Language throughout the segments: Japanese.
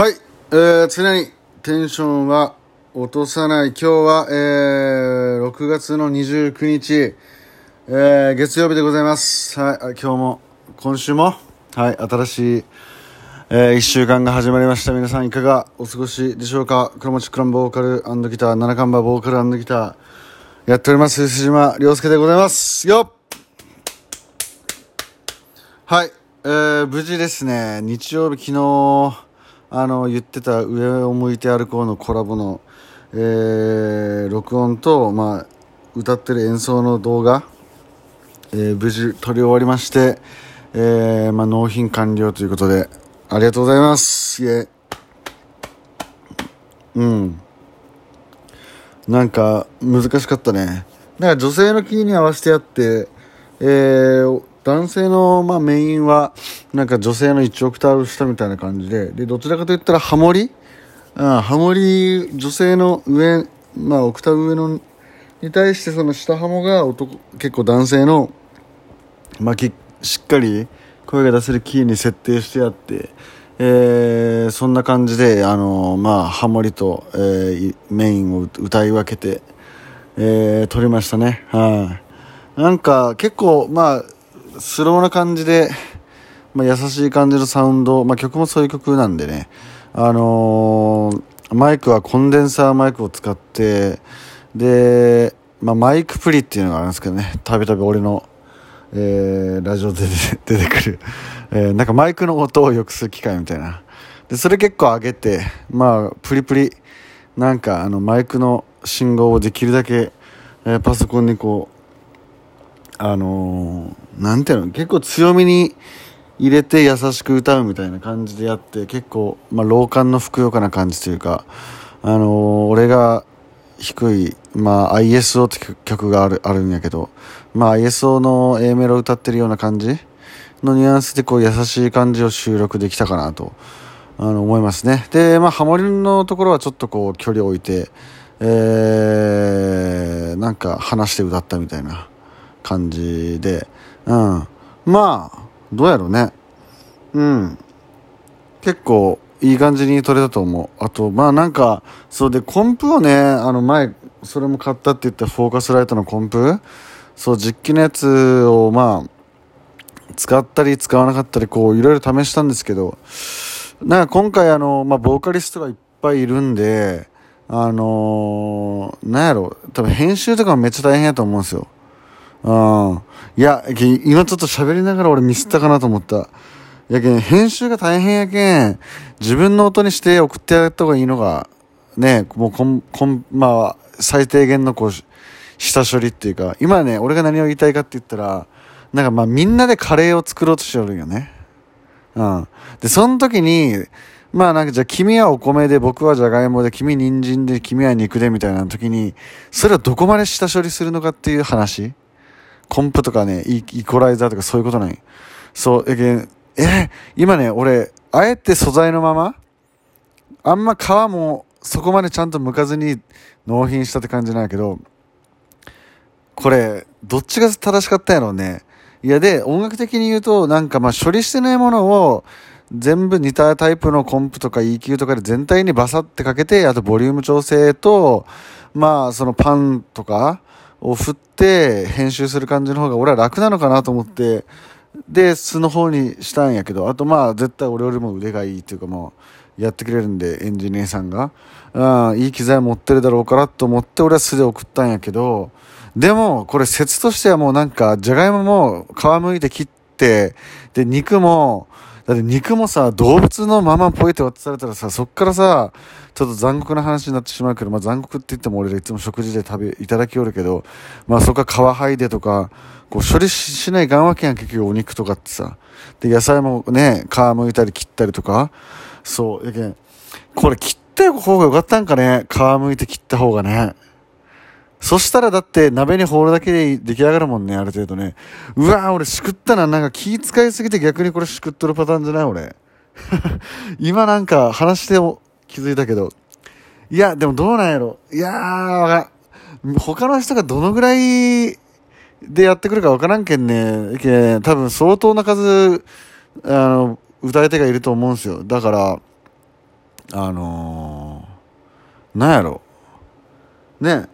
はい、えー、常にテンションは落とさない。今日は、えー、6月の29日、えー、月曜日でございます。はい、今日も、今週も、はい、新しい、えー、1週間が始まりました。皆さんいかがお過ごしでしょうか？黒町クランボーカルギター、七冠馬ボーカルギター、やっております、藤島亮介でございます。よっ！はい、えー、無事ですね、日曜日昨日、あの、言ってた上を向いて歩こうのコラボの、えー、録音と、まあ、歌ってる演奏の動画、えー、無事撮り終わりまして、えー、まあ、納品完了ということで、ありがとうございます。イエうん。なんか、難しかったね。だから女性のキーに合わせてやって、えー、男性の、まあ、メインは、なんか女性の1オクターブ下みたいな感じで、で、どちらかといったらハモリ？うん、ハモリ、女性の上、まあ、オクターブ上の、に対してその下ハモが男、結構男性の、まあ、きしっかり声が出せるキーに設定してあって、えー、そんな感じで、あのまあ、ハモリと、えー、メインを歌い分けて、えー、撮りましたね。はい。なんか、結構、まあ、スローな感じで、まあ、優しい感じのサウンド、まあ、曲もそういう曲なんでね、あのー、マイクはコンデンサーマイクを使って、で、まあ、マイクプリっていうのがあるんですけどね、たびたび俺の、えー、ラジオで出て くる、えー、なんかマイクの音を良くする機械みたいな。で、それ結構上げて、まあ、プリプリ、なんかあのマイクの信号をできるだけ、えー、パソコンにこう、あのー、なんていうの、結構強めに入れて優しく歌うみたいな感じでやって、結構、まあ、老感のふくよかな感じというか、あのー、俺が低い、まあ、ISO って曲がある、あるんやけど、まあ、ISO の A メロ歌ってるような感じのニュアンスでこう優しい感じを収録できたかなと、あの、思いますね。で、まあ、ハモリのところはちょっとこう距離を置いて、えー、なんか話して歌ったみたいな感じで、うん。まあ、どうやろうね。うん。結構いい感じに撮れたと思う。あと、まあなんか、そうで、コンプをね、あの前、それも買ったって言ったフォーカスライトのコンプ？そう、実機のやつをまあ、使ったり使わなかったり、こう、いろいろ試したんですけど、なんか今回あの、まあ、ボーカリストがいっぱいいるんで、あのー、なんやろ、多分編集とかもめっちゃ大変やと思うんですよ。うん。いや、今ちょっと喋りながら俺ミスったかなと思った。やけん、編集が大変やけん、自分の音にして送ってやった方がいいのが、ね、もうこん、こん、まあ、最低限のこう、下処理っていうか、今ね、俺が何を言いたいかって言ったら、なんかまあみんなでカレーを作ろうとしてるよね。うん。で、その時に、まあなんかじゃあ君はお米で僕はじゃがいもで君人参で君は肉でみたいな時に、それをどこまで下処理するのかっていう話コンプとかね、イコライザーとかそういうことない。そう、え、え、今ね、俺、あえて素材のまま、あんま皮もそこまでちゃんと剥かずに納品したって感じなんやけど、これ、どっちが正しかったんやろうね。いやで、音楽的に言うと、なんかまあ処理してないものを、全部似たタイプのコンプとか EQ とかで全体にバサってかけて、あとボリューム調整と、まあそのパンとかを振って編集する感じの方が俺は楽なのかなと思って、で、素の方にしたんやけど、あとまあ絶対俺よりも腕がいいっていうかもう、やってくれるんで、エンジニアさんが。うん、いい機材持ってるだろうからと思って俺は素で送ったんやけど、でも、これ説としてはもうなんか、じゃがいもも皮むいて切って、で、肉も、だって肉もさ、動物のままポイって渡されたらさ、そっからさ、ちょっと残酷な話になってしまうけど、まあ残酷って言っても俺らいつも食事で食べ、いただきおるけど、まあそこか皮剥いでとか、こう処理しない願わけやん、結局お肉とかってさ。で、野菜もね、皮剥いたり切ったりとか。そう、やけん、これ切った方がよかったんかね、皮剥いて切った方がね。そしたらだって鍋に放るだけで出来上がるもんね、ある程度ね。うわぁ、俺しくったな。なんか気使いすぎて逆にこれしくっとるパターンじゃない俺。今なんか話して気づいたけど。いや、でもどうなんやろ。いやー、他の人がどのぐらいでやってくるかわからんけんね。け多分相当な数、あの、歌い手がいると思うんですよ。だから、あのー、なんやろね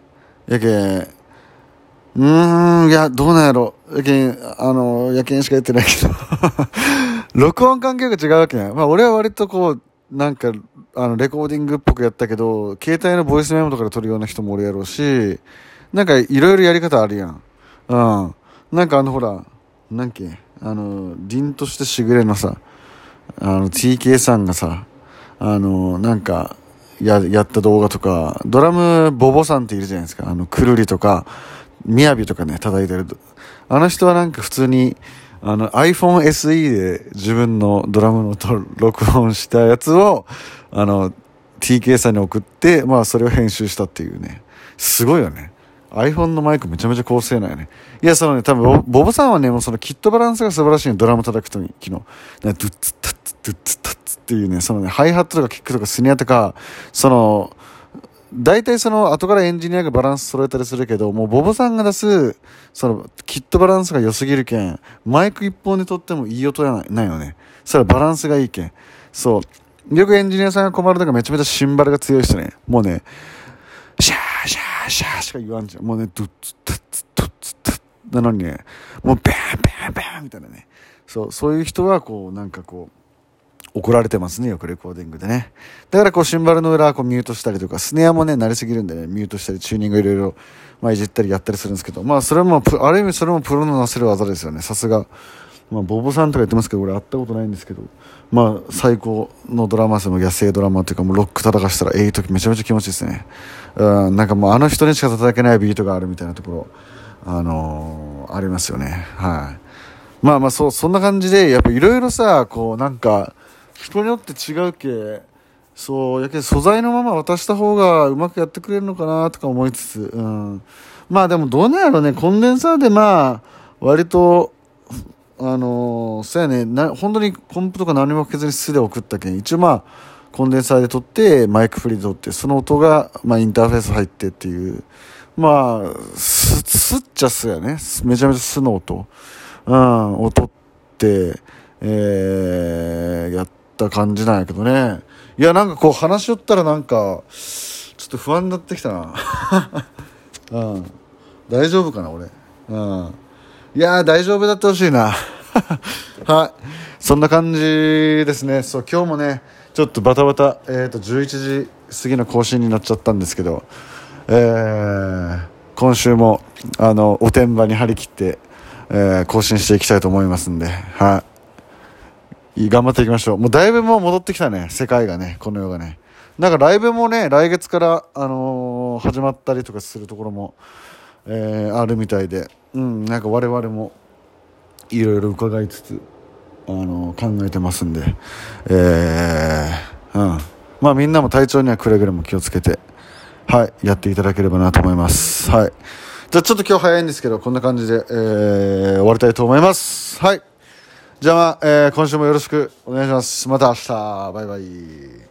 やけんうーんいやどうなんやろ。やけんあのやけんしか言ってないけど。録音環境が違うわけやまあ俺は割とこうなんかあのレコーディングっぽくやったけど携帯のボイスメモとかで撮るような人もおるやろうしなんかいろいろやり方あるやん。うん。なんかあのほらなんけあの凛としてしぐれのさあの TK さんがさあのなんかややった動画とかドラムボボさんっているじゃないですか。あのくるりとかみやびとかね叩いてる。あの人はなんか普通にあの iPhone SE で自分のドラムのと録音したやつをあの TK さんに送ってまあそれを編集したっていうね。すごいよね。iPhone のマイクめちゃめちゃ高性能やね。いや、そのね、多分ボ、ボさんはね、もうそのキットバランスが素晴らしいね、ドラム叩くときの。ドゥッツタッツタッツっていうね、そのね、ハイハットとかキックとかスニアとか、その、大体その後からエンジニアがバランス揃えたりするけど、もうボボさんが出す、その、キットバランスが良すぎるけん、マイク一本で撮ってもいい音やないよね。それはバランスがいいけん。そう。よくエンジニアさんが困るのがめちゃめちゃシンバルが強い人ね。もうね、シャーシャーシャーしか言わんじゃん。もうね、ドゥッツタッツドゥッツッなのにね、もうバーンバーンバーンみたいなね。そう、そういう人はこう、なんかこう、怒られてますね、よくレコーディングでね。だからこう、シンバルの裏はこうミュートしたりとか、スネアもね、慣れすぎるんでね、ミュートしたり、チューニングいろいろ、まあ、いじったりやったりするんですけど、まあ、それも、ある意味それもプロのなせる技ですよね、さすが。まあ、ボボさんとか言ってますけど、俺会ったことないんですけど、まあ、最高のドラマーの野生ドラマというか、もうロック叩かしたら、ええ時めちゃめちゃ気持ちいいですね。うん、なんかもうあの人にしか叩けないビートがあるみたいなところ、あのー、ありますよね。はい。まあまあ、そう、そんな感じで、やっぱいろいろさ、こう、なんか、人によって違うけ、そう、やけ素材のまま渡した方がうまくやってくれるのかなとか思いつつ、うん。まあでもどうなんやろね、コンデンサーでまあ、割と、あのー、そうやね、な、本当にコンプとか何もかけずに素で送ったけん、一応まあ、コンデンサーで撮って、マイクフリーで撮って、その音が、まあ、インターフェース入ってっていう、まあ、す、すっちゃすやね。めちゃめちゃ素の音。うん、を撮って、えー、った感じなんやけどね。いや、なんかこう話しよったらなんか、ちょっと不安になってきたな。うん。大丈夫かな、俺。うん。いや大丈夫だってほしいな。はい。そんな感じですね。そう、今日もね、ちょっとバタバタ、えっ、ー、と、11時過ぎの更新になっちゃったんですけど、えー、今週も、あの、おてんばに張り切って、えー、更新していきたいと思いますんで、はい。頑張っていきましょう。もうだいぶもう戻ってきたね、世界がね、この世がね。なんかライブもね、来月から、あのー、始まったりとかするところも、えー、あるみたいで、うん、なんか我々もいろいろ伺いつつ、あの考えてますんで、え、うん。まあみんなも体調にはくれぐれも気をつけて、はい、やっていただければなと思います。はい。じゃあちょっと今日早いんですけど、こんな感じで、え、終わりたいと思います。はい。じゃあまあ、えー、今週もよろしくお願いします。また明日。バイバイ。